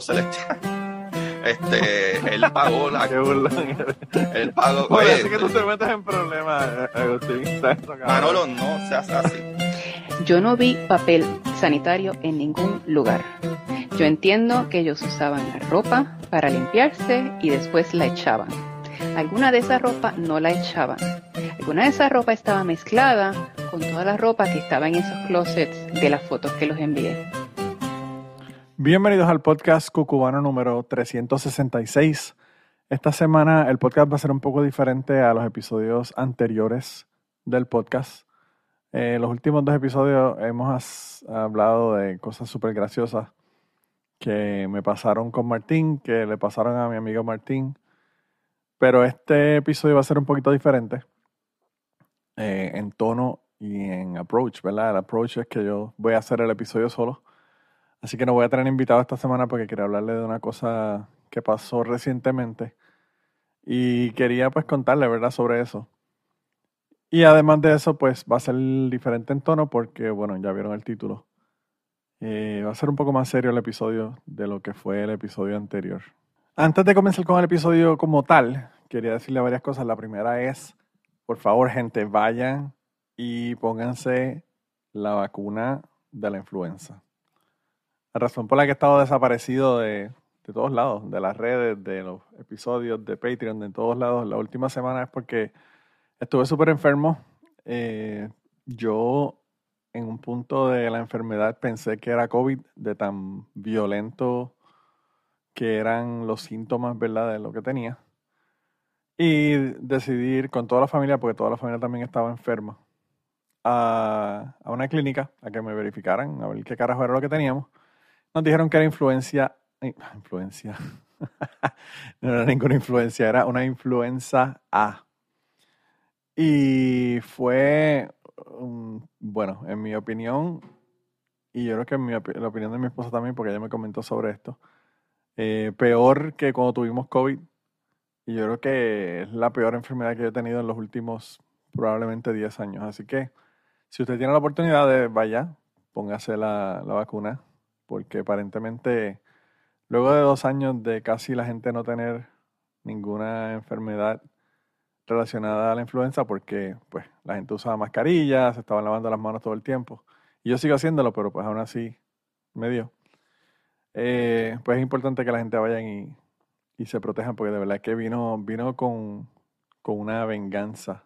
Celestial. Este, él pagó la. Qué burlón. Él pagó. Oye, Oye, así que tú te metes en problemas, eh, Agustín. Manolo, no seas así. Yo no vi papel sanitario en ningún lugar. Yo entiendo que ellos usaban la ropa para limpiarse y después la echaban. Alguna de esa ropa no la echaban. Alguna de esa ropa estaba mezclada con toda la ropa que estaba en esos closets de las fotos que los envié. Bienvenidos al podcast Cucubano número 366. Esta semana el podcast va a ser un poco diferente a los episodios anteriores del podcast. Eh, los últimos dos episodios hemos hablado de cosas súper graciosas que me pasaron con Martín, que le pasaron a mi amigo Martín. Pero este episodio va a ser un poquito diferente eh, en tono y en approach, ¿verdad? El approach es que yo voy a hacer el episodio solo. Así que no voy a tener invitado esta semana porque quería hablarle de una cosa que pasó recientemente. Y quería pues contarle, ¿verdad?, sobre eso. Y además de eso, pues va a ser diferente en tono porque, bueno, ya vieron el título. Eh, va a ser un poco más serio el episodio de lo que fue el episodio anterior. Antes de comenzar con el episodio como tal, quería decirle varias cosas. La primera es, por favor, gente, vayan y pónganse la vacuna de la influenza. La razón por la que he estado desaparecido de, de todos lados, de las redes, de los episodios, de Patreon, de todos lados, la última semana es porque estuve súper enfermo. Eh, yo en un punto de la enfermedad pensé que era COVID, de tan violento que eran los síntomas, ¿verdad?, de lo que tenía. Y decidí ir con toda la familia, porque toda la familia también estaba enferma, a, a una clínica a que me verificaran, a ver qué carajo era lo que teníamos. Nos dijeron que era influencia. eh, Influencia. no era ninguna influencia, era una influenza A. Y fue, bueno, en mi opinión, y yo creo que en mi la opinión de mi esposa también, porque ella me comentó sobre esto, eh, peor que cuando tuvimos COVID. Y yo creo que es la peor enfermedad que yo he tenido en los últimos probablemente 10 años. Así que si usted tiene la oportunidad de vaya, póngase la, la vacuna, porque aparentemente luego de dos años de casi la gente no tener ninguna enfermedad relacionada a la influenza, porque pues la gente usaba mascarillas, se estaban lavando las manos todo el tiempo. Y yo sigo haciéndolo, pero pues aún así me dio. Eh, pues es importante que la gente vayan y, y se protejan, porque de verdad que vino, vino con, con una venganza,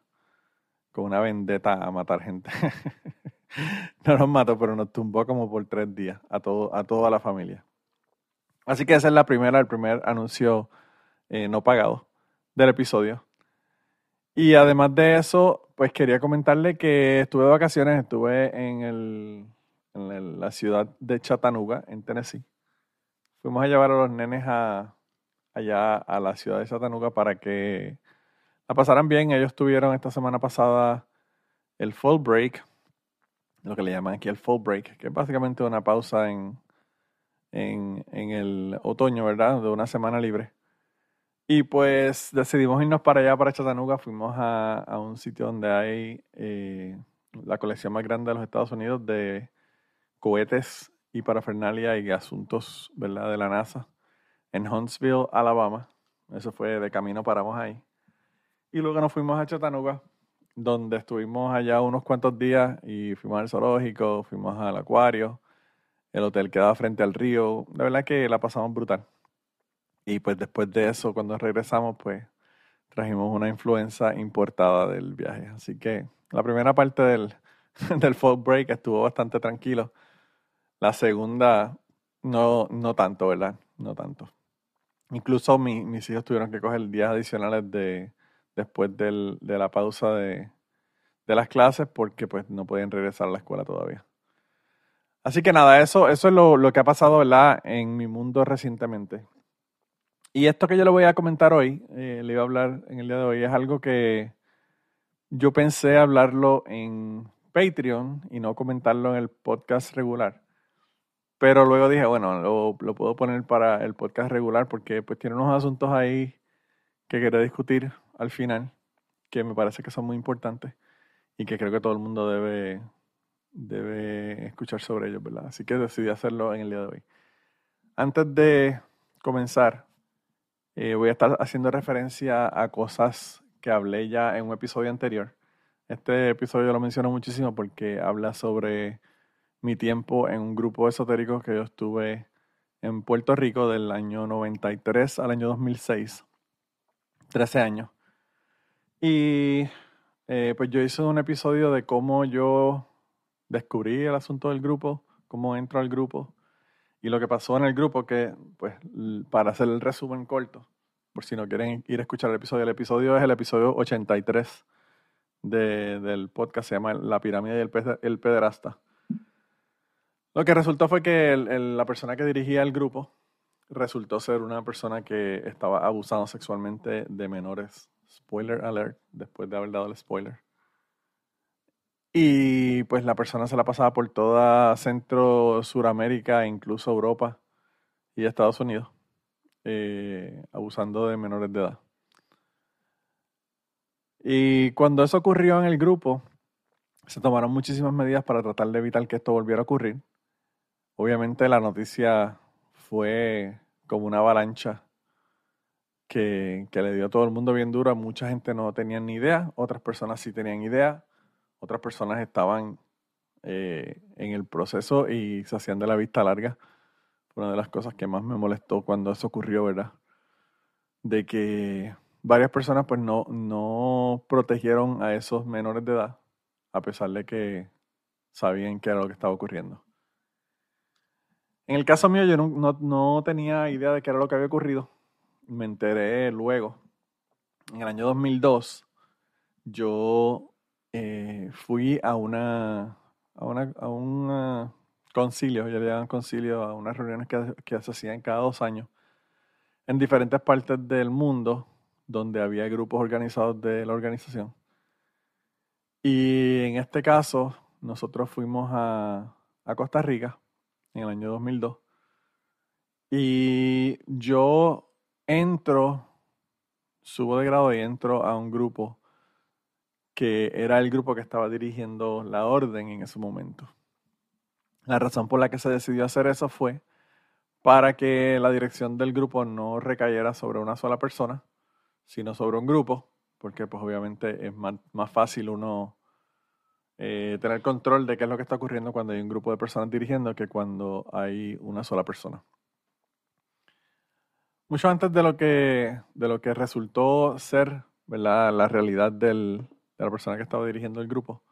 con una vendetta a matar gente. no nos mató, pero nos tumbó como por tres días a, todo, a toda la familia. Así que esa es la primera, el primer anuncio eh, no pagado del episodio. Y además de eso, pues quería comentarle que estuve de vacaciones, estuve en, el, en la ciudad de Chattanooga, en Tennessee. Fuimos a llevar a los nenes a, allá a la ciudad de Chattanooga para que la pasaran bien. Ellos tuvieron esta semana pasada el fall break, lo que le llaman aquí el fall break, que es básicamente una pausa en, en, en el otoño, ¿verdad? De una semana libre. Y pues decidimos irnos para allá, para Chattanooga. Fuimos a, a un sitio donde hay eh, la colección más grande de los Estados Unidos de cohetes y parafernalia y asuntos, ¿verdad? De la NASA en Huntsville, Alabama. Eso fue de camino, paramos ahí. Y luego nos fuimos a Chattanooga, donde estuvimos allá unos cuantos días y fuimos al zoológico, fuimos al acuario. El hotel quedaba frente al río. La verdad que la pasamos brutal. Y pues después de eso, cuando regresamos, pues trajimos una influenza importada del viaje. Así que la primera parte del, del fall break estuvo bastante tranquilo. La segunda, no, no tanto, ¿verdad? No tanto. Incluso mi- mis hijos tuvieron que coger días adicionales de, después del- de la pausa de, de las clases porque pues no podían regresar a la escuela todavía. Así que nada, eso, eso es lo, lo que ha pasado, ¿verdad? En mi mundo recientemente. Y esto que yo le voy a comentar hoy, eh, le iba a hablar en el día de hoy, es algo que yo pensé hablarlo en Patreon y no comentarlo en el podcast regular. Pero luego dije, bueno, lo, lo puedo poner para el podcast regular porque pues tiene unos asuntos ahí que quería discutir al final que me parece que son muy importantes y que creo que todo el mundo debe debe escuchar sobre ellos, ¿verdad? Así que decidí hacerlo en el día de hoy. Antes de comenzar, eh, voy a estar haciendo referencia a cosas que hablé ya en un episodio anterior. Este episodio lo menciono muchísimo porque habla sobre mi tiempo en un grupo esotérico que yo estuve en Puerto Rico del año 93 al año 2006. 13 años. Y eh, pues yo hice un episodio de cómo yo descubrí el asunto del grupo, cómo entro al grupo y lo que pasó en el grupo, que pues para hacer el resumen corto, por si no quieren ir a escuchar el episodio, el episodio es el episodio 83 de, del podcast, se llama La pirámide y el, pederasta. Lo que resultó fue que la persona que dirigía el grupo resultó ser una persona que estaba abusando sexualmente de menores. Spoiler alert, después de haber dado el spoiler. Y pues la persona se la pasaba por toda Centro, Suramérica, incluso Europa y Estados Unidos, eh, abusando de menores de edad. Y cuando eso ocurrió en el grupo, se tomaron muchísimas medidas para tratar de evitar que esto volviera a ocurrir. Obviamente la noticia fue como una avalancha que, le dio a todo el mundo bien dura. Mucha gente no tenía ni idea, otras personas sí tenían idea, otras personas estaban eh, en el proceso y se hacían de la vista larga. Fue una de las cosas que más me molestó cuando eso ocurrió, ¿verdad? De que varias personas pues no, no protegieron a esos menores de edad, a pesar de que sabían qué era lo que estaba ocurriendo. En el caso mío, yo no, tenía idea de qué era lo que había ocurrido. Me enteré luego. En el año 2002, yo eh, fui a una, a una, a un concilio, ya le llaman concilio, a unas reuniones que, que se hacían cada dos años en diferentes partes del mundo donde había grupos organizados de la organización. Y en este caso, nosotros fuimos a, a Costa Rica en el año 2002. Y yo entro, subo de grado y entro a un grupo que era el grupo que estaba dirigiendo la orden en ese momento. La razón por la que se decidió hacer eso fue para que la dirección del grupo no recayera sobre una sola persona, sino sobre un grupo, porque pues obviamente es más, más fácil uno eh, tener control de qué es lo que está ocurriendo cuando hay un grupo de personas dirigiendo que cuando hay una sola persona. Mucho antes de lo que, de lo que resultó ser ¿verdad? la realidad del, de la persona que estaba dirigiendo el grupo,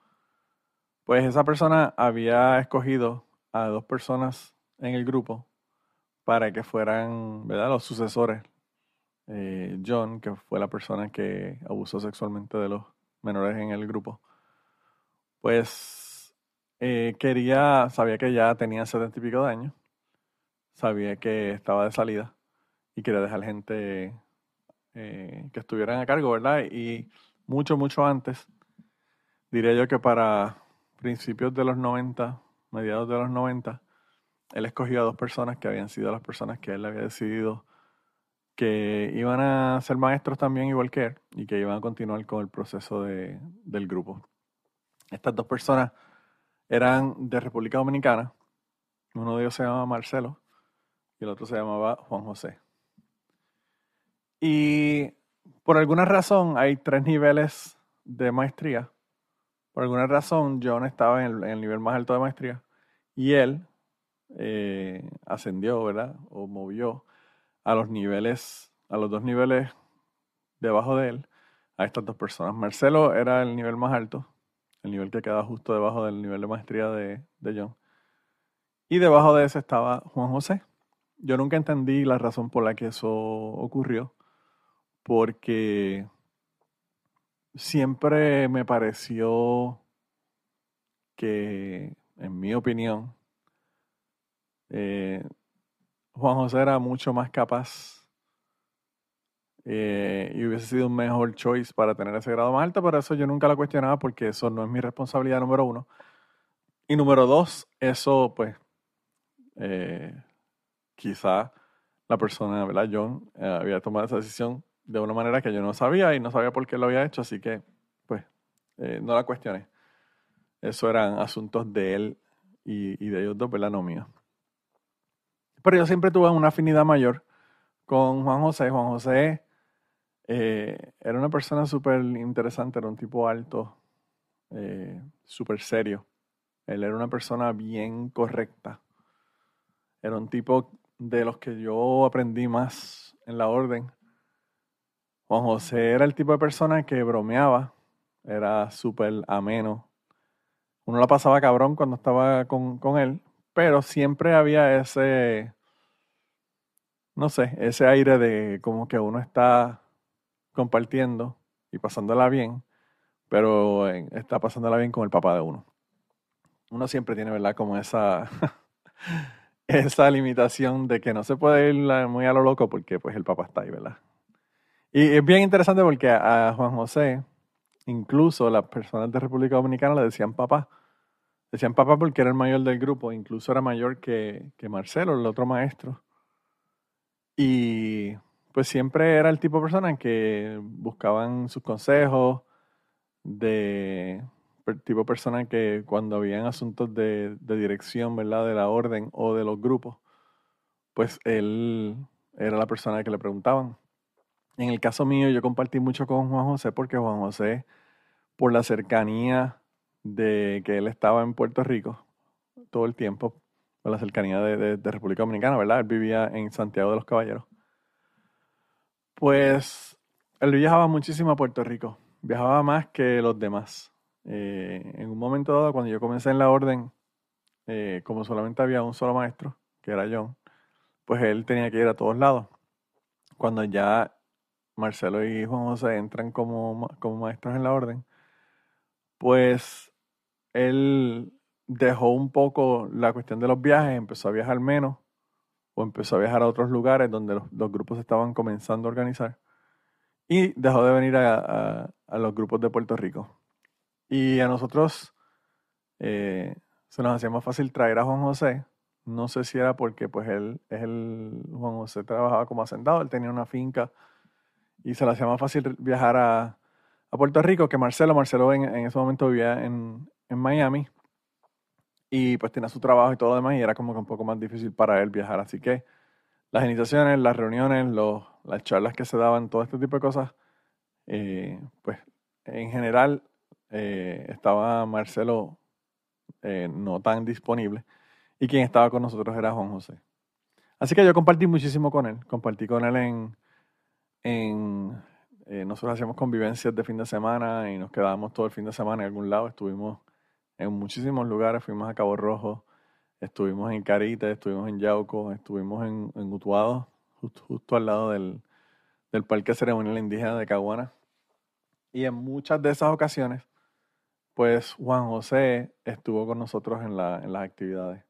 pues esa persona había escogido a dos personas en el grupo para que fueran los sucesores. Eh, John, que fue la persona que abusó sexualmente de los menores en el grupo, pues eh, quería, sabía que ya tenía setenta y pico de años, sabía que estaba de salida y quería dejar gente eh, que estuvieran a cargo, ¿verdad? Y mucho, mucho antes, diría yo que para principios de los 90, mediados de los 90, él escogió a dos personas que habían sido las personas que él había decidido que iban a ser maestros también igual que él y que iban a continuar con el proceso de, del grupo. Estas dos personas eran de República Dominicana. Uno de ellos se llamaba Marcelo y el otro se llamaba Juan José. Y por alguna razón hay tres niveles de maestría. Por alguna razón John estaba en el, nivel más alto de maestría y él eh, ascendió, ¿verdad? O movió a los niveles, a los dos niveles debajo de él, a estas dos personas. Marcelo era el nivel más alto el nivel que queda justo debajo del nivel de maestría de, John. Y debajo de ese estaba Juan José. Yo nunca entendí la razón por la que eso ocurrió, porque siempre me pareció que, en mi opinión, eh, Juan José era mucho más capaz eh, y hubiese sido un mejor choice para tener ese grado más alto, pero eso yo nunca lo cuestionaba porque eso no es mi responsabilidad número uno. Y número dos, eso pues eh, quizá la persona, ¿verdad? John eh, había tomado esa decisión de una manera que yo no sabía y no sabía por qué lo había hecho, así que pues no la cuestioné. eso eran asuntos de él y, y de ellos dos, ¿verdad? No mío. Pero yo siempre tuve una afinidad mayor con Juan José. Juan José eh, era una persona súper interesante, era un tipo alto, eh, súper serio. Él era una persona bien correcta. Era un tipo de los que yo aprendí más en la orden. Juan José era el tipo de persona que bromeaba, era súper ameno. Uno la pasaba cabrón cuando estaba con, con él, pero siempre había ese, no sé, ese aire de como que uno está compartiendo y pasándola bien, pero está pasándola bien con el papá de uno. Uno siempre tiene, ¿verdad? Como esa, esa limitación de que no se puede ir muy a lo loco porque pues el papá está ahí, ¿verdad? Y es bien interesante porque a Juan José, incluso las personas de República Dominicana le decían papá. Decían papá porque era el mayor del grupo, incluso era mayor que, que Marcelo, el otro maestro. Y pues siempre era el tipo de persona que buscaban sus consejos, de tipo de persona que cuando habían asuntos de, dirección, ¿verdad? De la orden o de los grupos, pues él era la persona que le preguntaban. En el caso mío, yo compartí mucho con Juan José porque Juan José, por la cercanía de que él estaba en Puerto Rico todo el tiempo, por la cercanía de, de República Dominicana, ¿verdad? Él vivía en Santiago de los Caballeros pues él viajaba muchísimo a Puerto Rico, viajaba más que los demás. Eh, en un momento dado, cuando yo comencé en la orden, eh, como solamente había un solo maestro, que era John, pues él tenía que ir a todos lados. Cuando ya Marcelo y Juan José entran como, como maestros en la orden, pues él dejó un poco la cuestión de los viajes, empezó a viajar menos o empezó a viajar a otros lugares donde los, grupos estaban comenzando a organizar y dejó de venir a, los grupos de Puerto Rico. Y a nosotros eh, se nos hacía más fácil traer a Juan José. No sé si era porque pues él es Juan José trabajaba como hacendado, él tenía una finca y se le hacía más fácil viajar a, Puerto Rico que Marcelo. Marcelo en, en ese momento vivía en, en Miami y pues tenía su trabajo y todo lo demás y era como que un poco más difícil para él viajar. Así que las iniciaciones, las reuniones, los, las charlas que se daban, todo este tipo de cosas, eh, pues en general eh, estaba Marcelo eh, no tan disponible y quien estaba con nosotros era Juan José. Así que yo compartí muchísimo con él, compartí con él en, en nosotros hacíamos convivencias de fin de semana y nos quedábamos todo el fin de semana en algún lado, estuvimos en muchísimos lugares. Fuimos a Cabo Rojo, estuvimos en Carita, estuvimos en Yauco, estuvimos en, en Utuado, justo, al lado del, del Parque Ceremonial Indígena de Caguana. Y en muchas de esas ocasiones, pues Juan José estuvo con nosotros en, la, en las actividades.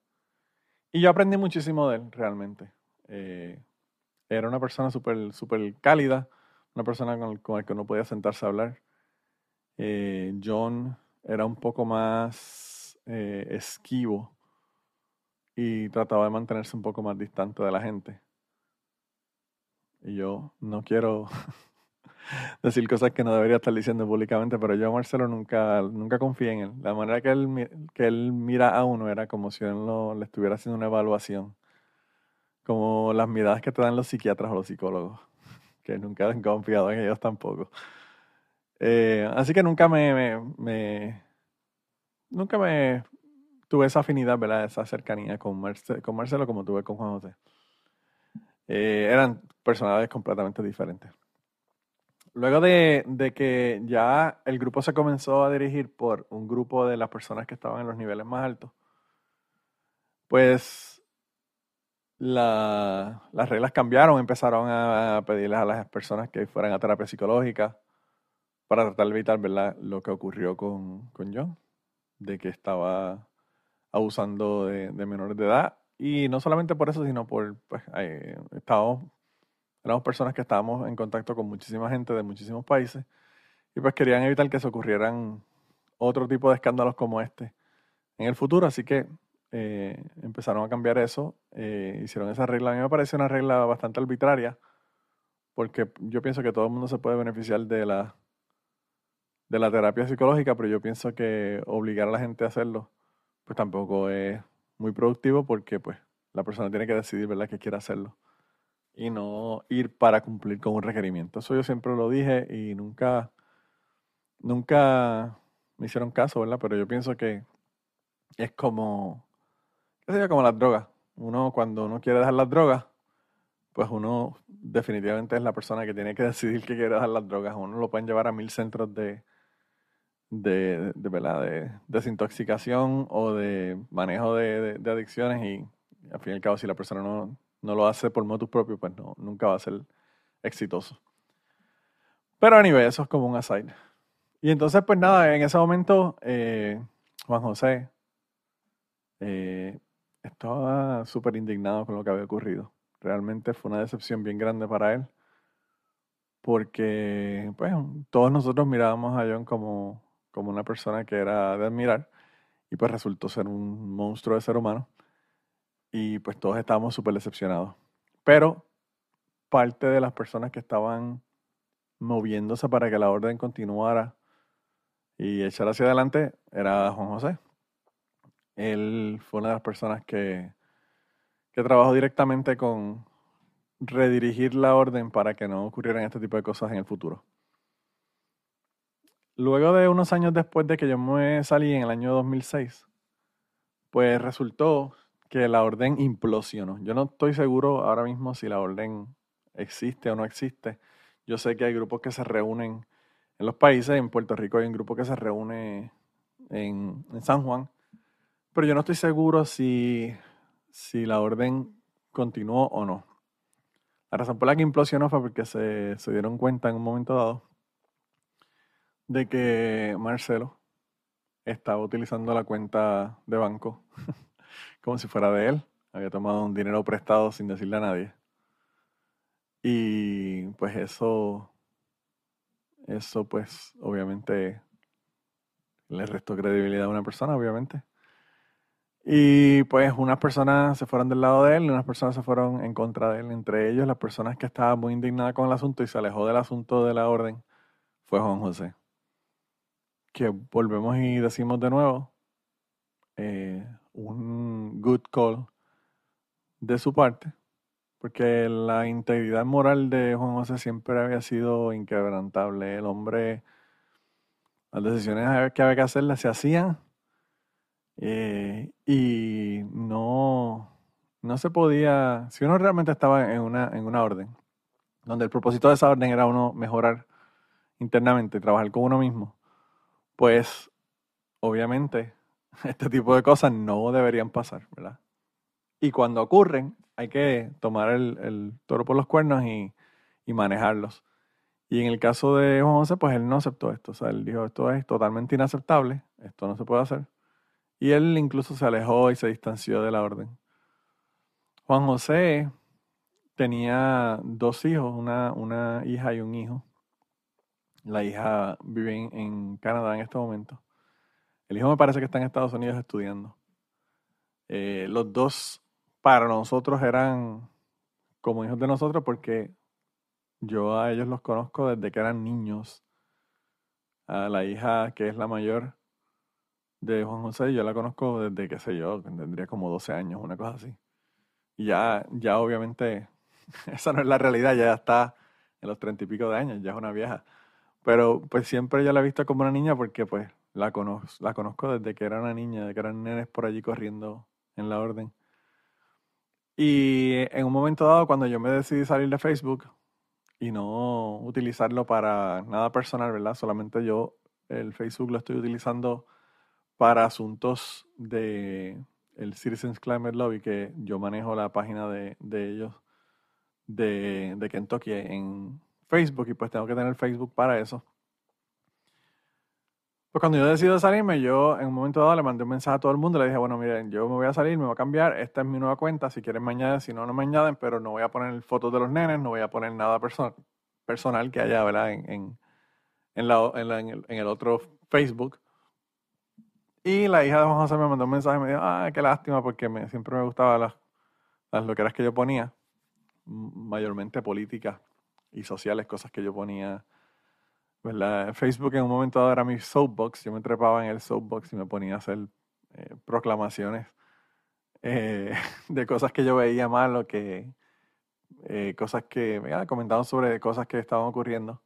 Y yo aprendí muchísimo de él, realmente. Eh, era una persona súper super cálida, una persona con, con, la que uno podía sentarse a hablar. Eh, John era un poco más eh, esquivo y trataba de mantenerse un poco más distante de la gente. Y yo no quiero decir cosas que no debería estar diciendo públicamente, pero yo a Marcelo nunca, nunca confié en él. La manera que él, que él mira a uno era como si él le estuviera haciendo una evaluación. Como las miradas que te dan los psiquiatras o los psicólogos, que nunca han confiado en ellos tampoco. Eh, así que nunca me, me, nunca me tuve esa afinidad, ¿verdad? Esa cercanía con, con Marcelo como tuve con Juan José. Eh, eran personalidades completamente diferentes. Luego de, de, que ya el grupo se comenzó a dirigir por un grupo de las personas que estaban en los niveles más altos, pues la, las reglas cambiaron, empezaron a, pedirles a las personas que fueran a terapia psicológica para tratar de evitar lo que ocurrió con, con John, de que estaba abusando de, menores de edad. Y no solamente por eso, sino por, pues, eh, estábamos, éramos personas que estábamos en contacto con muchísima gente de muchísimos países y pues querían evitar que se ocurrieran otro tipo de escándalos como este en el futuro. Así que eh, empezaron a cambiar eso, eh, hicieron esa regla. A mí me parece una regla bastante arbitraria porque yo pienso que todo el mundo se puede beneficiar de la de la terapia psicológica, pero yo pienso que obligar a la gente a hacerlo, pues tampoco es muy productivo porque pues la persona tiene que decidir, ¿verdad?, que quiere hacerlo y no ir para cumplir con un requerimiento. Eso yo siempre lo dije y nunca, nunca me hicieron caso, ¿verdad? Pero yo pienso que es como, qué sé como las drogas. Uno cuando uno quiere dejar las drogas, pues uno definitivamente es la persona que tiene que decidir que quiere dejar las drogas. Uno lo pueden llevar a mil centros de, de, de, ¿verdad? de desintoxicación o de manejo de, de, adicciones y al fin y al cabo si la persona no, no lo hace por motus propio, pues no, nunca va a ser exitoso. Pero a nivel, eso es como un aside. Y entonces, pues nada, en ese momento, eh, Juan José eh, estaba súper indignado con lo que había ocurrido. Realmente fue una decepción bien grande para él, porque pues todos nosotros mirábamos a John como, como una persona que era de admirar, y pues resultó ser un monstruo de ser humano y pues todos estábamos súper decepcionados. Pero parte de las personas que estaban moviéndose para que la orden continuara y echar hacia adelante era Juan José. Él fue una de las personas que, que trabajó directamente con redirigir la orden para que no ocurrieran este tipo de cosas en el futuro. Luego de unos años después de que yo me salí en el año 2006, pues resultó que la orden implosionó. Yo no estoy seguro ahora mismo si la orden existe o no existe. Yo sé que hay grupos que se reúnen en los países, en Puerto Rico hay un grupo que se reúne en, San Juan, pero yo no estoy seguro si, si la orden continuó o no. La razón por la que implosionó fue porque se, se dieron cuenta en un momento dado de que Marcelo estaba utilizando la cuenta de banco como si fuera de él. Había tomado un dinero prestado sin decirle a nadie. Y pues eso, eso pues obviamente le restó credibilidad a una persona, obviamente. Y pues unas personas se fueron del lado de él y unas personas se fueron en contra de él. Entre ellos, las personas que estaban muy indignadas con el asunto y se alejó del asunto de la orden fue Juan José. Que volvemos y decimos de nuevo, eh, un good call de su parte, porque la integridad moral de Juan José siempre había sido inquebrantable. El hombre, las decisiones que había que hacer las se hacían eh, y no, no se podía, si uno realmente estaba en una, en una orden, donde el propósito de esa orden era uno mejorar internamente, trabajar con uno mismo, pues obviamente este tipo de cosas no deberían pasar. Y cuando ocurren, hay que tomar el, toro por los cuernos y, manejarlos. Y en el caso de Juan José, pues él no aceptó esto. O sea, él dijo, esto es totalmente inaceptable, esto no se puede hacer. Y él incluso se alejó y se distanció de la orden. Juan José tenía dos hijos, una, una hija y un hijo. La hija vive en Canadá en este momento. El hijo me parece que está en Estados Unidos estudiando. Eh, los dos para nosotros eran como hijos de nosotros porque yo a ellos los conozco desde que eran niños. A la hija que es la mayor de Juan José, yo la conozco desde, qué sé yo, tendría como 12 años, una cosa así. Y ya, ya obviamente, esa no es la realidad, ya está en los treinta y pico de años, ya es una vieja. Pero pues siempre yo la he visto como una niña porque pues la conozco, la conozco desde que era una niña, de que eran nenes por allí corriendo en la orden. Y en un momento dado, cuando yo me decidí salir de Facebook y no utilizarlo para nada personal, ¿verdad? Solamente yo el Facebook lo estoy utilizando para asuntos de el Citizens Climate Lobby, que yo manejo la página de, de ellos de, de Kentucky en Facebook y pues tengo que tener Facebook para eso. Pues cuando yo decido salirme, yo en un momento dado le mandé un mensaje a todo el mundo, le dije, bueno, miren, yo me voy a salir, me voy a cambiar, esta es mi nueva cuenta, si quieren me añaden, si no, no me añaden, pero no voy a poner fotos de los nenes, no voy a poner nada personal que haya, ¿verdad? En, en, en el otro Facebook. Y la hija de Juan José me mandó un mensaje y me dijo, ah, qué lástima, porque me, siempre me gustaban las, las loqueras que yo ponía, mayormente políticas y sociales, cosas que yo ponía ¿verdad? Facebook en un momento dado era mi soapbox. Yo me trepaba en el soapbox y me ponía a hacer eh, proclamaciones eh, de cosas que yo veía mal o que eh, cosas que comentado sobre cosas que estaban ocurriendo.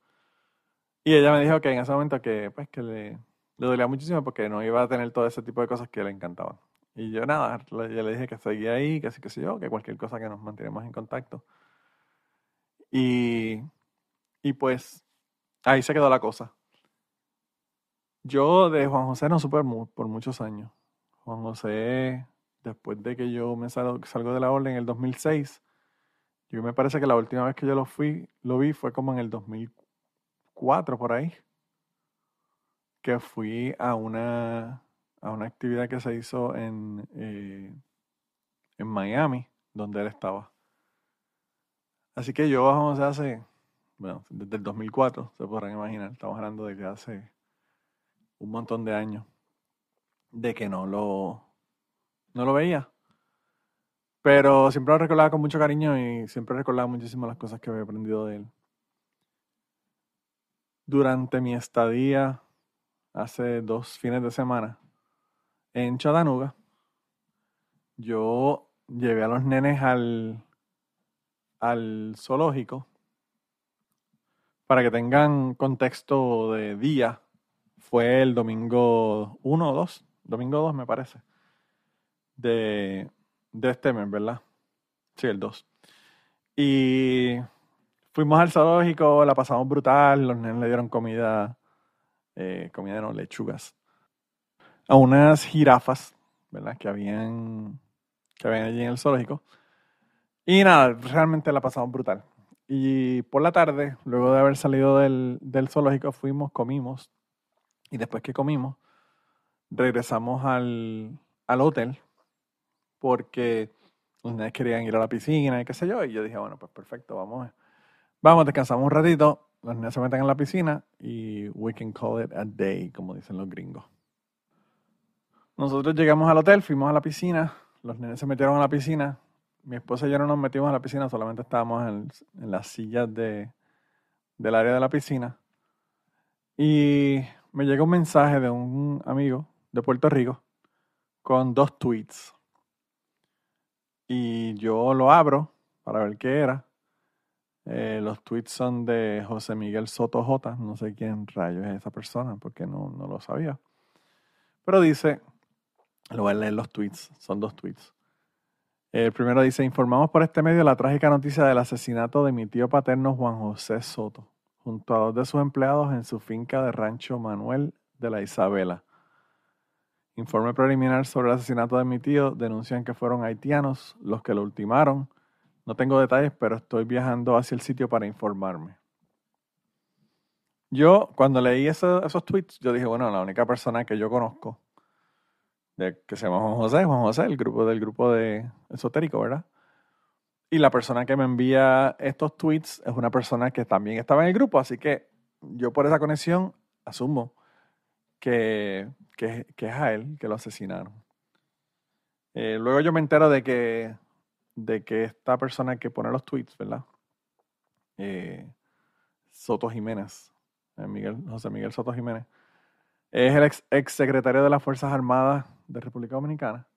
Y ella me dijo que en ese momento que, pues, que le, le dolía muchísimo porque no iba a tener todo ese tipo de cosas que le encantaban. Y yo nada, yo le dije que seguía ahí, que así que sé yo, que cualquier cosa que nos mantenemos en contacto. Y, y pues ahí se quedó la cosa. Yo de Juan José no supe por muchos años. Juan José, después de que yo me salgo, salgo de la orden en el 2006, yo me parece que la última vez que yo lo fui, lo vi fue como en el 2004 por ahí, que fui a una, a una actividad que se hizo en, eh, en Miami, donde él estaba. Así que yo a Juan José hace, bueno, desde el 2004, se podrán imaginar, estamos hablando de que hace un montón de años de que no lo, no lo veía. Pero siempre lo recordaba con mucho cariño y siempre recordaba muchísimo las cosas que había aprendido de él. Durante mi estadía, hace dos fines de semana, en Chattanooga, yo llevé a los nenes al, al zoológico para que tengan contexto de día. Fue el domingo 1 o 2, domingo 2 me parece, de, de este mes, ¿verdad? Sí, el 2. Y fuimos al zoológico, la pasamos brutal, los nenes le dieron comida, eh, lechugas, a unas jirafas, ¿verdad? Que habían, que habían allí en el zoológico. Y nada, realmente la pasamos brutal. Y por la tarde, luego de haber salido del, del zoológico, fuimos, comimos. Y después que comimos, regresamos al, al hotel porque los nenes querían ir a la piscina y qué sé yo. Y yo dije, bueno, pues perfecto, vamos, vamos, descansamos un ratito. Los nenes se meten en la piscina y we can call it a day, como dicen los gringos. Nosotros llegamos al hotel, fuimos a la piscina, los nenes se metieron a la piscina. Mi esposa y yo no nos metimos a la piscina, solamente estábamos en, en las sillas de, del área de la piscina. Y me llega un mensaje de un amigo de Puerto Rico con dos tweets. Y yo lo abro para ver qué era. Eh, los tweets son de José Miguel Soto J. No sé quién rayos es esa persona porque no, no lo sabía. Pero dice, lo voy a leer los tweets, son dos tweets. El primero dice, informamos por este medio la trágica noticia del asesinato de mi tío paterno Juan José Soto, junto a dos de sus empleados en su finca de Rancho Manuel de la Isabela. Informe preliminar sobre el asesinato de mi tío denuncian que fueron haitianos los que lo ultimaron. No tengo detalles, pero estoy viajando hacia el sitio para informarme. Yo, cuando leí eso- esos tweets, yo dije, bueno, la única persona que yo conozco de, que se llama Juan José, Juan José, el grupo del grupo de esotérico, ¿verdad? Y la persona que me envía estos tweets es una persona que también estaba en el grupo, así que yo por esa conexión asumo que, que, que es a él que lo asesinaron. Eh, luego yo me entero de que, de que esta persona que pone los tweets, ¿verdad? Eh, Soto Jiménez, eh, Miguel, José Miguel Soto Jiménez, es el ex, ex secretario de las Fuerzas Armadas de República Dominicana,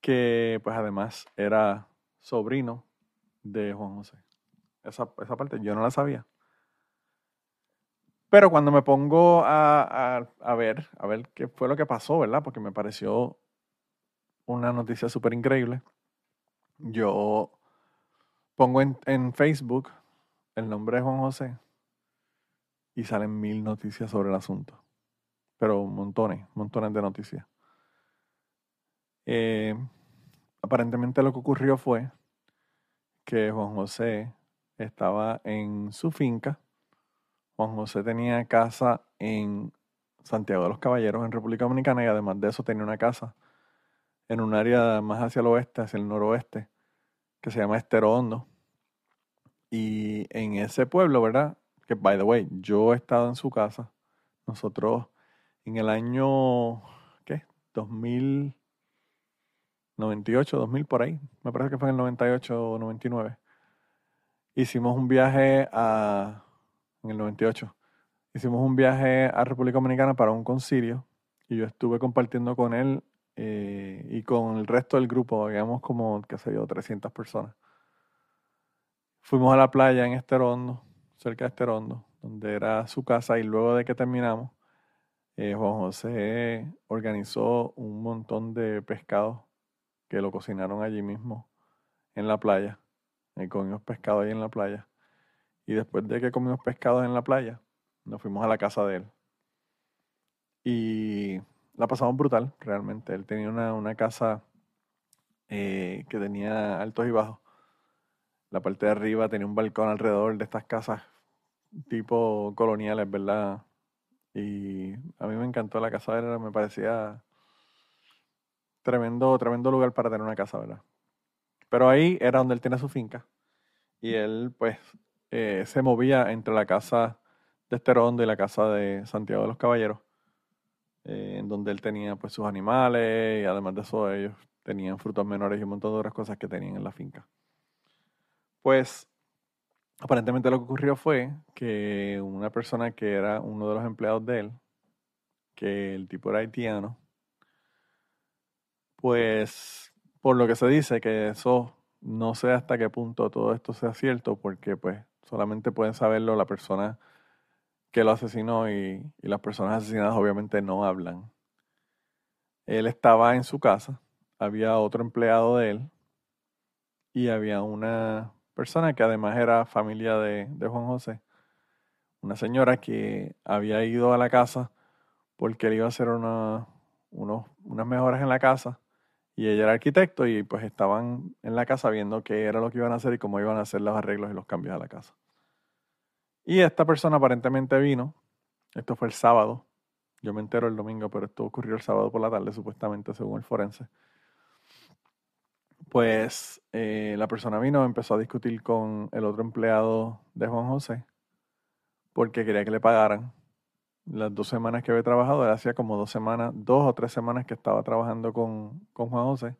que pues además era sobrino de Juan José. Esa, esa parte yo no la sabía. Pero cuando me pongo a, a- a ver, a ver qué fue lo que pasó, ¿verdad? Porque me pareció una noticia súper increíble. Yo pongo en, en Facebook el nombre de Juan José y salen mil noticias sobre el asunto. Pero montones, montones de noticias. Eh, aparentemente lo que ocurrió fue que Juan José estaba en su finca. Juan José tenía casa en Santiago de los Caballeros, en República Dominicana, y además de eso tenía una casa en un área más hacia el oeste, hacia el noroeste, que se llama Estero Hondo. Y en ese pueblo, ¿verdad? Que, by the way, yo he estado en su casa. Nosotros en el año, ¿qué? 2098, 2000 por ahí. Me parece que fue en el 98 o 99. Hicimos un viaje a, en el 98. hicimos un viaje a República Dominicana para un concilio y yo estuve compartiendo con él eh, y con el resto del grupo, digamos como, qué sé yo, 300 personas. Fuimos a la playa en Esterondo, cerca de Esterondo, donde era su casa y luego de que terminamos, eh, Juan José organizó un montón de pescados que lo cocinaron allí mismo en la playa. Eh, comimos pescado ahí en la playa. Y después de que comimos pescado en la playa, nos fuimos a la casa de él. Y la pasamos brutal, realmente. Él tenía una, casa eh, que tenía altos y bajos. La parte de arriba tenía un balcón alrededor de estas casas tipo coloniales, ¿verdad? Y a mí me encantó la casa él, me parecía tremendo, tremendo lugar para tener una casa, ¿verdad? Pero ahí era donde él tiene su finca. Y él, pues, eh, se movía entre la casa de Esterondo y la casa de Santiago de los Caballeros, eh, en donde él tenía, pues, sus animales y además de eso ellos tenían frutos menores y un montón de otras cosas que tenían en la finca. Pues, aparentemente lo que ocurrió fue que una persona que era uno de los empleados de él, que el tipo era haitiano, pues por lo que se dice que eso no sé hasta qué punto todo esto sea cierto, porque pues solamente pueden saberlo la persona que lo asesinó y, las personas asesinadas obviamente no hablan. Él estaba en su casa, había otro empleado de él y había una persona que además era familia de, de Juan José, una señora que había ido a la casa porque él iba a hacer una, unos, unas mejoras en la casa y ella era arquitecto y pues estaban en la casa viendo qué era lo que iban a hacer y cómo iban a hacer los arreglos y los cambios a la casa. Y esta persona aparentemente vino, esto fue el sábado, yo me entero el domingo, pero esto ocurrió el sábado por la tarde supuestamente según el forense. Pues eh, la persona vino, empezó a discutir con el otro empleado de Juan José porque quería que le pagaran las dos semanas que había trabajado, él hacía como dos semanas, dos o tres semanas que estaba trabajando con, Juan José.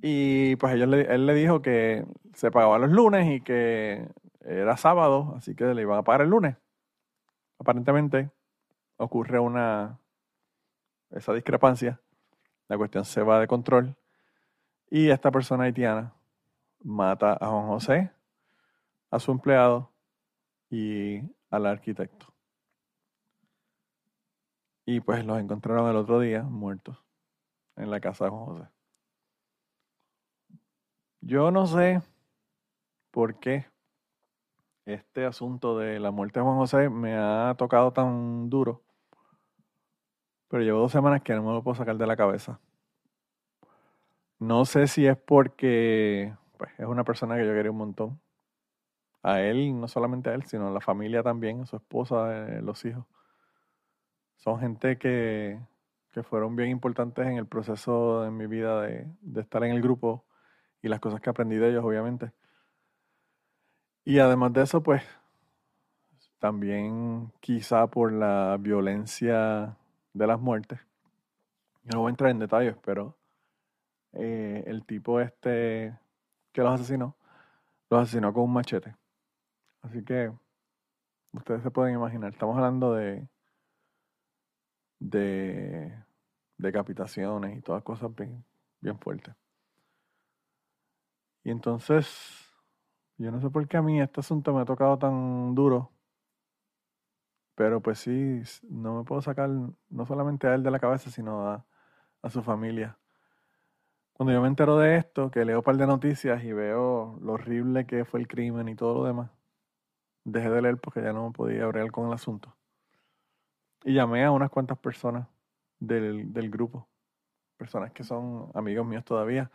Y pues ellos él le dijo que se pagaba los lunes y que era sábado, así que le iban a pagar el lunes. Aparentemente ocurre una esa discrepancia, la cuestión se va de control y esta persona haitiana mata a Juan José, a su empleado y al arquitecto. Y pues los encontraron el otro día muertos en la casa de Juan José. Yo no sé por qué este asunto de la muerte de Juan José me ha tocado tan duro, pero llevo dos semanas que no me lo puedo sacar de la cabeza. No sé si es porque pues, es una persona que yo quería un montón. A él, no solamente a él, sino a la familia también, a su esposa, eh, los hijos son gente que, fueron bien importantes en el proceso de mi vida de, estar en el grupo y las cosas que aprendí de ellos, obviamente. Y además de eso, pues, también quizá por la violencia de las muertes. No voy a entrar en detalles, pero eh, el tipo este que los asesinó, los asesinó con un machete. Así que ustedes se pueden imaginar, estamos hablando de de decapitaciones y todas cosas bien fuertes. Y entonces, yo no sé por qué a mí este asunto me ha tocado tan duro, pero pues sí, no me puedo sacar no solamente a él de la cabeza, sino a, a su familia. Cuando yo me entero de esto, que leo un par de noticias y veo lo horrible que fue el crimen y todo lo demás, dejé de leer porque ya no podía abrir con el asunto. Y llamé a unas cuantas personas del, del grupo, personas que son amigos míos todavía,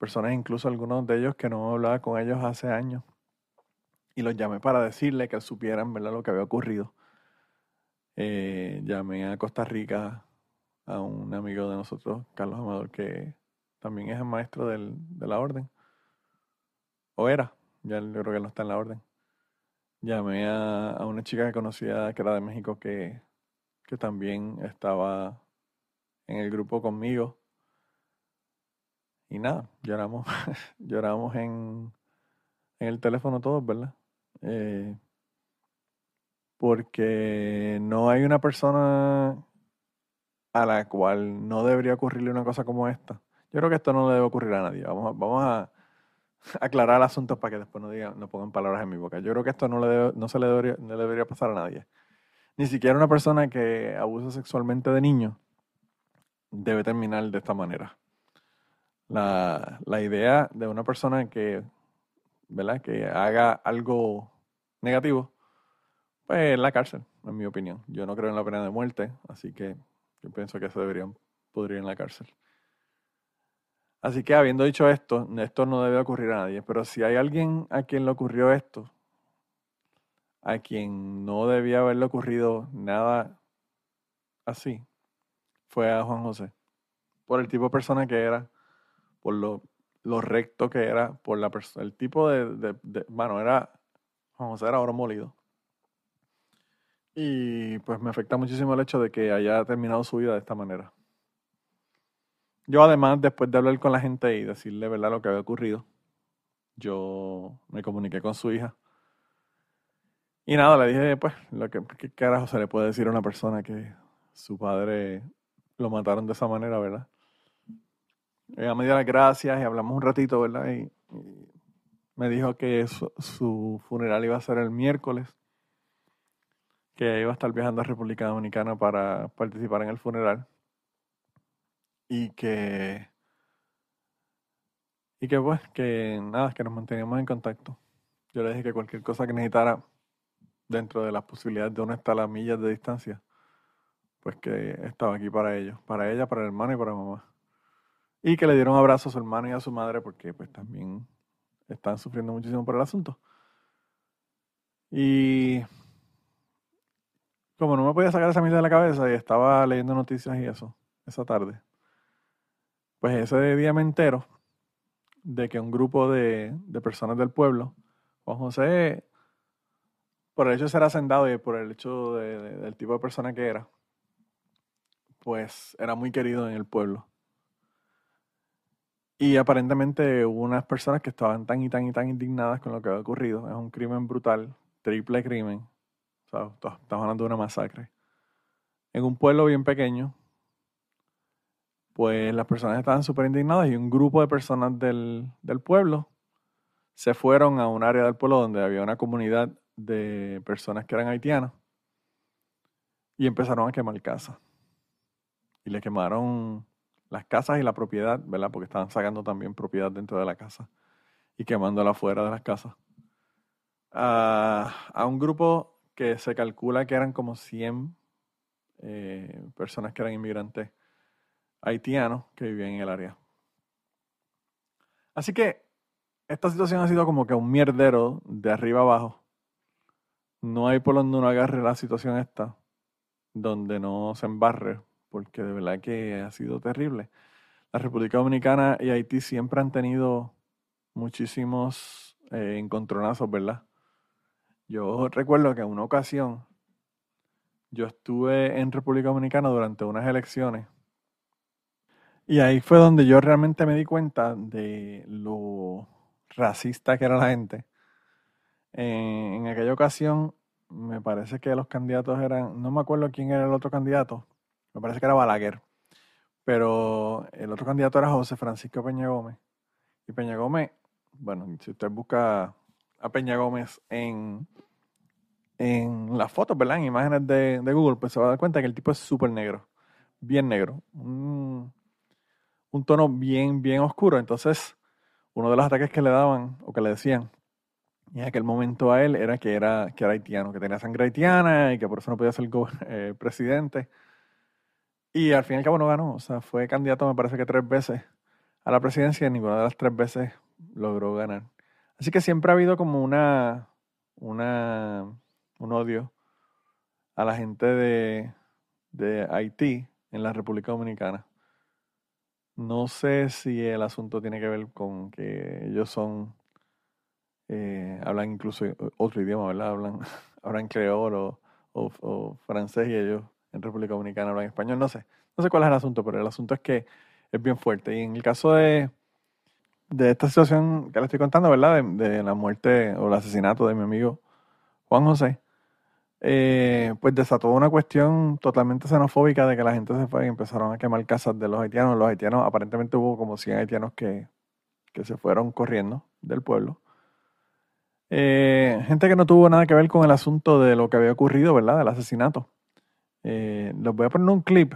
personas incluso algunos de ellos que no hablaba con ellos hace años. Y los llamé para decirle que supieran ¿verdad? lo que había ocurrido. Eh, llamé a Costa Rica a un amigo de nosotros, Carlos Amador, que también es el maestro del, de la orden. O era, ya yo creo que no está en la orden. Llamé a, a una chica que conocía que era de México que que también estaba en el grupo conmigo. Y nada, lloramos, lloramos en, en el teléfono todos, ¿verdad? Eh, porque no hay una persona a la cual no debería ocurrirle una cosa como esta. Yo creo que esto no le debe ocurrir a nadie. Vamos a, vamos a aclarar asuntos para que después no, digan, no pongan palabras en mi boca. Yo creo que esto no, le debe- no se le debería, no debería pasar a nadie. Ni siquiera una persona que abusa sexualmente de niños debe terminar de esta manera. La, la idea de una persona que, ¿verdad? que haga algo negativo, pues en la cárcel, en mi opinión. Yo no creo en la pena de muerte, así que yo pienso que se deberían pudrir en la cárcel. Así que habiendo dicho esto, esto no debe ocurrir a nadie, pero si hay alguien a quien le ocurrió esto, a quien no debía haberle ocurrido nada así, fue a Juan José. Por el tipo de persona que era, por lo, recto que era, por la el tipo de, de, Bueno, era. Juan José era oro molido. Y pues me afecta muchísimo el hecho de que haya terminado su vida de esta manera. Yo además, después de hablar con la gente y decirle verdad lo que había ocurrido, yo me comuniqué con su hija. Y nada, le dije, pues, lo que, ¿qué carajo se le puede decir a una persona que su padre lo mataron de esa manera, verdad? Ella me dio las gracias y hablamos un ratito, ¿verdad? Y, me dijo que su, su funeral iba a ser el miércoles, que iba a estar viajando a República Dominicana para participar en el funeral y que y que pues que nada, que nos manteníamos en contacto. Yo le dije que cualquier cosa que necesitara dentro de las posibilidades de uno estar a millas de distancia, pues que estaba aquí para ellos, para ella, para el hermano y para mamá. Y que le dieron abrazo a su hermano y a su madre porque pues también están sufriendo muchísimo por el asunto. Y como no me podía sacar esa mierda de la cabeza y estaba leyendo noticias y eso, esa tarde, pues ese día me entero de que un grupo de, de personas del pueblo, Juan José, por el hecho de ser hacendado y por el hecho de- de- del tipo de persona que era, pues era muy querido en el pueblo. Y aparentemente unas personas que estaban tan y tan y tan indignadas con lo que había ocurrido. Es un crimen brutal, triple crimen. O sea, estamos hablando de una masacre. En un pueblo bien pequeño, pues las personas estaban súper indignadas y un grupo de personas del, del pueblo se fueron a un área del pueblo donde había una comunidad de personas que eran haitianas y empezaron a quemar casas. Y le quemaron las casas y la propiedad, ¿verdad? Porque estaban sacando también propiedad dentro de la casa y quemándola fuera de las casas. A, a un grupo que se calcula que eran como 100 eh, personas que eran inmigrantes haitianos que vivían en el área. Así que esta situación ha sido como que un mierdero de arriba abajo. No hay por donde uno agarre la situación esta, donde no se embarre, porque de verdad que ha sido terrible. La República Dominicana y Haití siempre han tenido muchísimos eh, encontronazos, ¿verdad? Yo recuerdo que en una ocasión yo estuve en República Dominicana durante unas elecciones y ahí fue donde yo realmente me di cuenta de lo racista que era la gente. En, en aquella ocasión me parece que los candidatos eran, no me acuerdo quién era el otro candidato, me parece que era Balaguer, pero el otro candidato era José Francisco Peña Gómez. Y Peña Gómez, bueno, si usted busca a Peña Gómez en, en las fotos, ¿verdad? En imágenes de, de Google, pues se va a dar cuenta que el tipo es súper negro, bien negro, un, tono bien, bien oscuro. Entonces, uno de los ataques que le daban o que le decían en aquel momento a él era que era, que era haitiano, que tenía sangre haitiana y que por eso no podía ser eh, presidente. Y al fin y al cabo no ganó, o sea, fue candidato me parece que tres veces a la presidencia y ninguna de las tres veces logró ganar. Así que siempre ha habido como una, una, un odio a la gente de, de Haití en la República Dominicana. No sé si el asunto tiene que ver con que ellos son, eh, hablan incluso otro idioma, ¿verdad? Hablan, hablan creol o, o- o francés y ellos en República Dominicana hablan español. No sé, no sé cuál es el asunto, pero el asunto es que es bien fuerte. Y en el caso de, de esta situación que le estoy contando, ¿verdad? De, la muerte o el asesinato de mi amigo Juan José, eh, pues desató una cuestión totalmente xenofóbica de que la gente se fue y empezaron a quemar casas de los haitianos. Los haitianos, aparentemente hubo como 100 haitianos que, que se fueron corriendo del pueblo. Eh, gente que no tuvo nada que ver con el asunto de lo que había ocurrido, ¿verdad? Del asesinato. Eh, les voy a poner un clip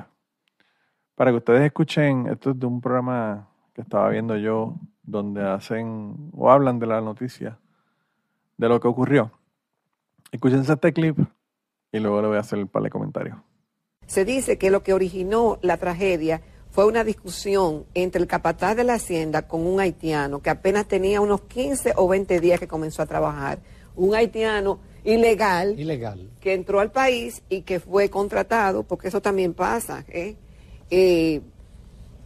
para que ustedes escuchen. Esto es de un programa que estaba viendo yo donde hacen o hablan de la noticia de lo que ocurrió. Escúchense este clip y luego le voy a hacer el par de comentarios. Se dice que lo que originó la tragedia fue una discusión entre el capataz de la hacienda con un haitiano que apenas tenía unos 15 o 20 días que comenzó a trabajar. Un haitiano ilegal, Ilegal. que entró al país y que fue contratado, porque eso también pasa, ¿eh? Eh,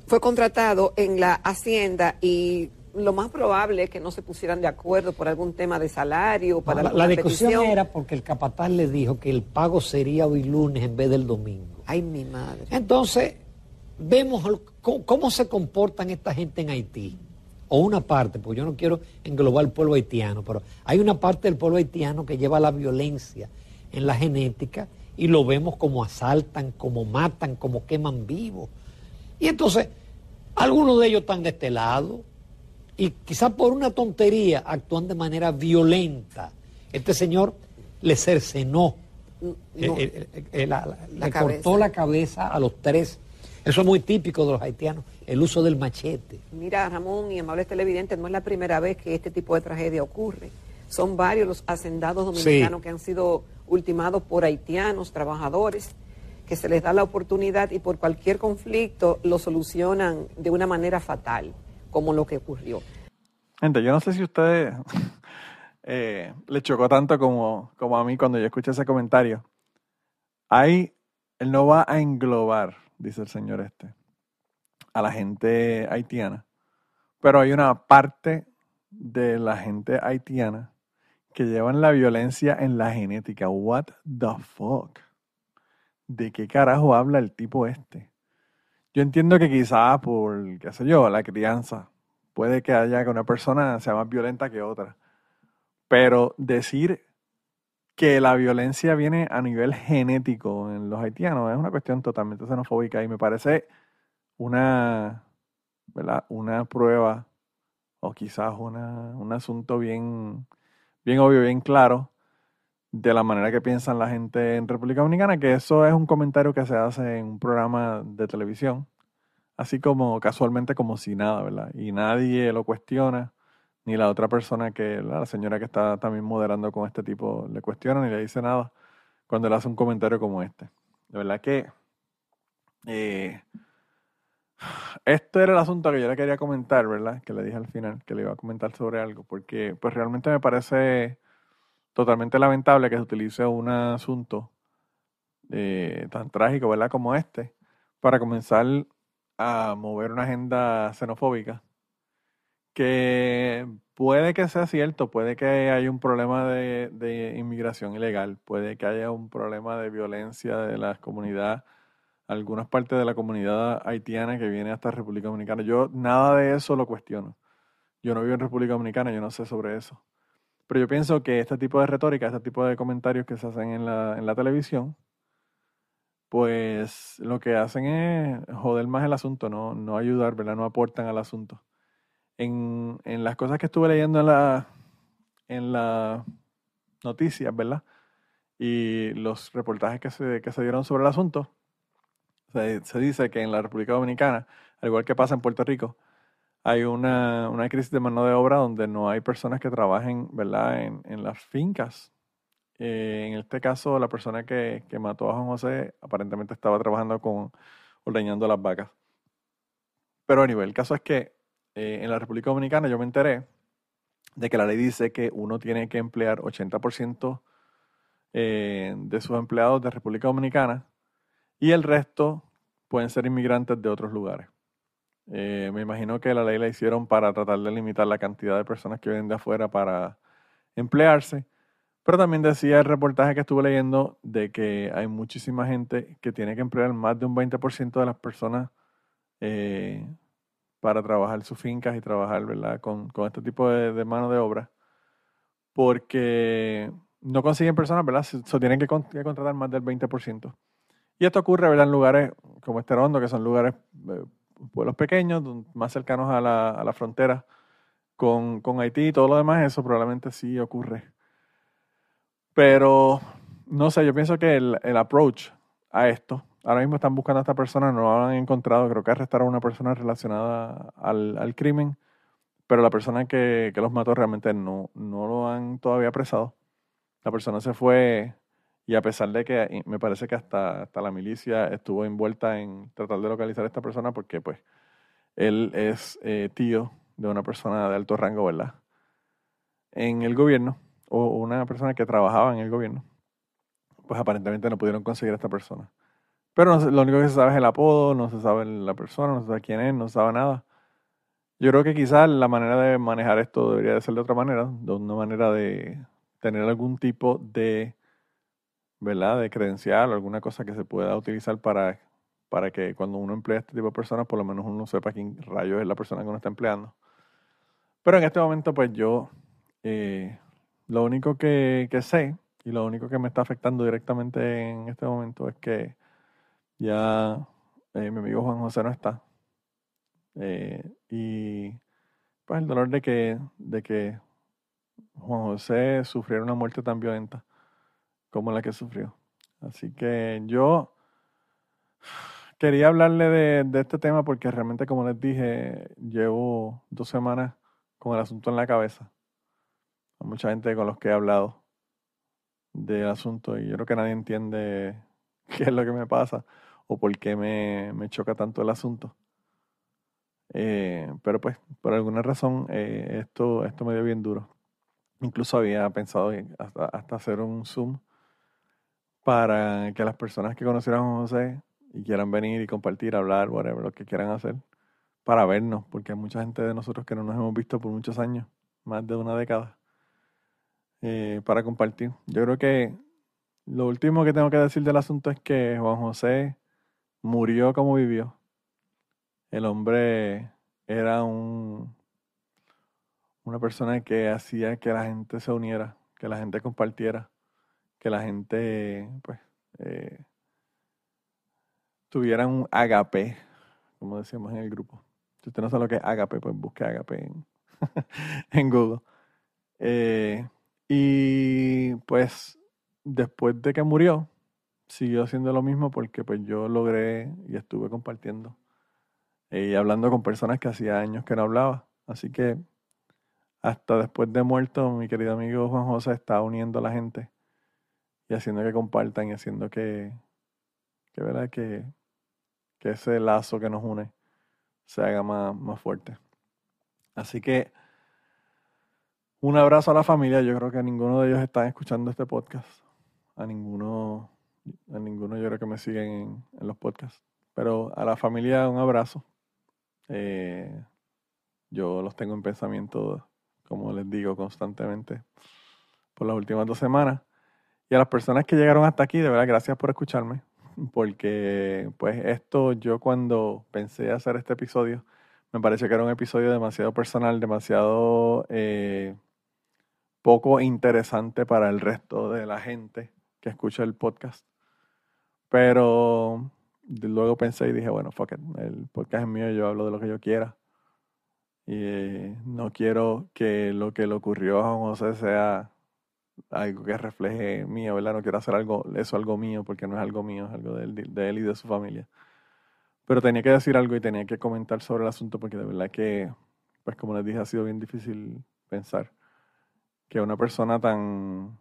fue contratado en la hacienda y lo más probable es que no se pusieran de acuerdo por algún tema de salario, para la, la discusión petición. era porque el capataz le dijo que el pago sería hoy lunes en vez del domingo. Ay, mi madre. Entonces, vemos el- cómo, cómo se comportan esta gente en Haití. O una parte, porque yo no quiero englobar el pueblo haitiano, pero hay una parte del pueblo haitiano que lleva la violencia en la genética y lo vemos como asaltan, como matan, como queman vivos. Y entonces, algunos de ellos están de este lado y quizás por una tontería actúan de manera violenta. Este señor le cercenó, No, eh, eh, eh, la- la- La le cabeza. cortó la cabeza a los tres. Eso es muy típico de los haitianos, el uso del machete. Mira, Ramón y amables televidentes, no es la primera vez que este tipo de tragedia ocurre. Son varios los hacendados dominicanos Sí. que han sido ultimados por haitianos, trabajadores, que se les da la oportunidad y por cualquier conflicto lo solucionan de una manera fatal, como lo que ocurrió. Gente, yo no sé si a ustedes eh, le chocó tanto como, como a mí cuando yo escuché ese comentario. Ahí, él no va a englobar, dice el señor este, a la gente haitiana. Pero hay una parte de la gente haitiana que llevan la violencia en la genética. What the fuck? ¿De qué carajo habla el tipo este? Yo entiendo que quizás por, qué sé yo, la crianza, puede que haya que una persona sea más violenta que otra. Pero decir que la violencia viene a nivel genético en los haitianos es una cuestión totalmente xenofóbica y me parece una, ¿verdad? una prueba o quizás una, un asunto bien, bien obvio, bien claro de la manera que piensan la gente en República Dominicana, que eso es un comentario que se hace en un programa de televisión, así como casualmente como si nada, ¿verdad? Y nadie lo cuestiona, ni la otra persona que, la señora que está también moderando con este tipo, le cuestiona ni le dice nada cuando él hace un comentario como este. De verdad que eh, esto era el asunto que yo le quería comentar, ¿verdad? Que le dije al final que le iba a comentar sobre algo, porque pues realmente me parece totalmente lamentable que se utilice un asunto eh, tan trágico, ¿verdad? Como este, para comenzar a mover una agenda xenofóbica que puede que sea cierto, puede que haya un problema de, de inmigración ilegal, puede que haya un problema de violencia de la comunidad, algunas partes de la comunidad haitiana que viene hasta República Dominicana. Yo nada de eso lo cuestiono. Yo no vivo en República Dominicana, yo no sé sobre eso. Pero yo pienso que este tipo de retórica, este tipo de comentarios que se hacen en la, en la televisión, pues lo que hacen es joder más el asunto, no, no ayudar, ¿verdad? No aportan al asunto. En, en las cosas que estuve leyendo en la, en las noticias, ¿verdad? Y los reportajes que se, que se dieron sobre el asunto, se, se dice que en la República Dominicana, al igual que pasa en Puerto Rico, hay una, una crisis de mano de obra donde no hay personas que trabajen, ¿verdad? En, en las fincas. Eh, en este caso, la persona que, que mató a Juan José aparentemente estaba trabajando con ordeñando las vacas. Pero a nivel, el caso es que eh, en la República Dominicana yo me enteré de que la ley dice que uno tiene que emplear 80% eh, de sus empleados de República Dominicana y el resto pueden ser inmigrantes de otros lugares. Eh, me imagino que la ley la hicieron para tratar de limitar la cantidad de personas que vienen de afuera para emplearse. Pero también decía el reportaje que estuve leyendo de que hay muchísima gente que tiene que emplear más de un 20% de las personas para trabajar sus fincas y trabajar ¿verdad? Con, con este tipo de, de mano de obra. Porque no consiguen personas, ¿verdad? Se, tienen que, con- que contratar más del 20%. Y esto ocurre, ¿verdad? En lugares como este Rondo, que son lugares, eh, pueblos pequeños, más cercanos a la, a la frontera con, con Haití y todo lo demás, eso probablemente sí ocurre. Pero, no sé, yo pienso que el, el approach a esto, ahora mismo están buscando a esta persona, no lo han encontrado, creo que arrestaron a una persona relacionada al, al crimen, pero la persona que, que los mató realmente no, no lo han todavía apresado. La persona se fue y a pesar de que me parece que hasta, hasta la milicia estuvo envuelta en tratar de localizar a esta persona porque pues él es eh, tío de una persona de alto rango, ¿verdad? En el gobierno, o una persona que trabajaba en el gobierno, pues aparentemente no pudieron conseguir a esta persona. Pero no lo único que se sabe es el apodo, no se sabe la persona, no se sabe quién es, no se sabe nada. Yo creo que quizás la manera de manejar esto debería de ser de otra manera, de una manera de tener algún tipo de, ¿verdad? De credencial o alguna cosa que se pueda utilizar para, para que cuando uno emplea a este tipo de personas, por lo menos uno sepa quién rayos es la persona que uno está empleando. Pero en este momento, pues yo, eh, lo único que, que sé y lo único que me está afectando directamente en este momento es que ya eh, mi amigo Juan José no está. Eh, y pues el dolor de que, de que Juan José sufriera una muerte tan violenta como la que sufrió. Así que yo quería hablarle de, de este tema porque realmente, como les dije, llevo dos semanas con el asunto en la cabeza. Hay mucha gente con los que he hablado del asunto y yo creo que nadie entiende qué es lo que me pasa o por qué me, choca tanto el asunto. Eh, pero pues, por alguna razón, eh, esto, esto me dio bien duro. Incluso había pensado en hasta, hasta hacer un Zoom para que las personas que conocieran a José y quieran venir y compartir, hablar, whatever, lo que quieran hacer, para vernos, porque hay mucha gente de nosotros que no nos hemos visto por muchos años, más de una década, eh, para compartir. Yo creo que lo último que tengo que decir del asunto es que Juan José murió como vivió. El hombre era un, una persona que hacía que la gente se uniera, que la gente compartiera, que la gente pues eh, tuviera un agape, como decíamos en el grupo. Si usted no sabe lo que es agape, pues busque agape en, en Google. Eh, y pues después de que murió, siguió haciendo lo mismo porque pues yo logré y estuve compartiendo eh, y hablando con personas que hacía años que no hablaba. Así que hasta después de muerto, mi querido amigo Juan José está uniendo a la gente y haciendo que compartan y haciendo que, que, ¿verdad? que, que ese lazo que nos une se haga más, más fuerte. Así que un abrazo a la familia. Yo creo que ninguno de ellos está escuchando este podcast. A ninguno, a ninguno yo creo que siguen en, en los podcasts. Pero a la familia un abrazo. Eh, yo los tengo en pensamiento, como les digo constantemente, por las últimas dos semanas. Y a las personas que llegaron hasta aquí, de verdad, gracias por escucharme. Porque, pues, esto yo cuando pensé hacer este episodio, me pareció que era un episodio demasiado personal, demasiado eh, poco interesante para el resto de la gente que escucha el podcast. Pero luego pensé y dije, bueno, fuck it, el podcast es mío, yo hablo de lo que yo quiera. Y no quiero que lo que le ocurrió a José sea algo que refleje mío, ¿verdad? No quiero hacer algo, eso algo mío, porque no es algo mío, es algo de él, de él y de su familia. Pero tenía que decir algo y tenía que comentar sobre el asunto, porque de verdad que, pues como les dije, ha sido bien difícil pensar que una persona tan,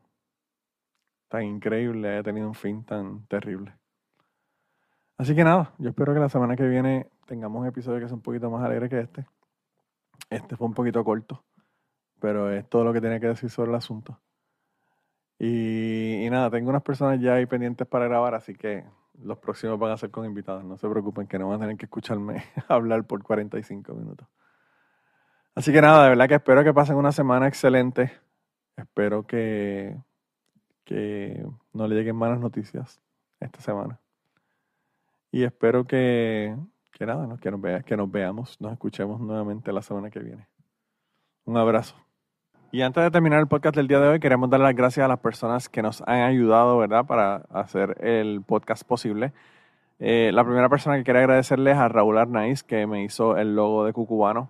tan increíble haya tenido un fin tan terrible. Así que nada, yo espero que la semana que viene tengamos un episodio que sea un poquito más alegre que este. Este fue un poquito corto, pero es todo lo que tenía que decir sobre el asunto. Y, y nada, tengo unas personas ya ahí pendientes para grabar, así que los próximos van a ser con invitados. No se preocupen que no van a tener que escucharme hablar por 45 minutos. Así que nada, de verdad que espero que pasen una semana excelente. Espero que, que no le lleguen malas noticias esta semana. Y espero que, que nada, ¿no? que, nos vea, que nos veamos, nos escuchemos nuevamente la semana que viene. Un abrazo. Y antes de terminar el podcast del día de hoy, queremos dar las gracias a las personas que nos han ayudado, ¿verdad?, para hacer el podcast posible. Eh, la primera persona que quería agradecerles es a Raúl Arnaiz, que me hizo el logo de Cucubano.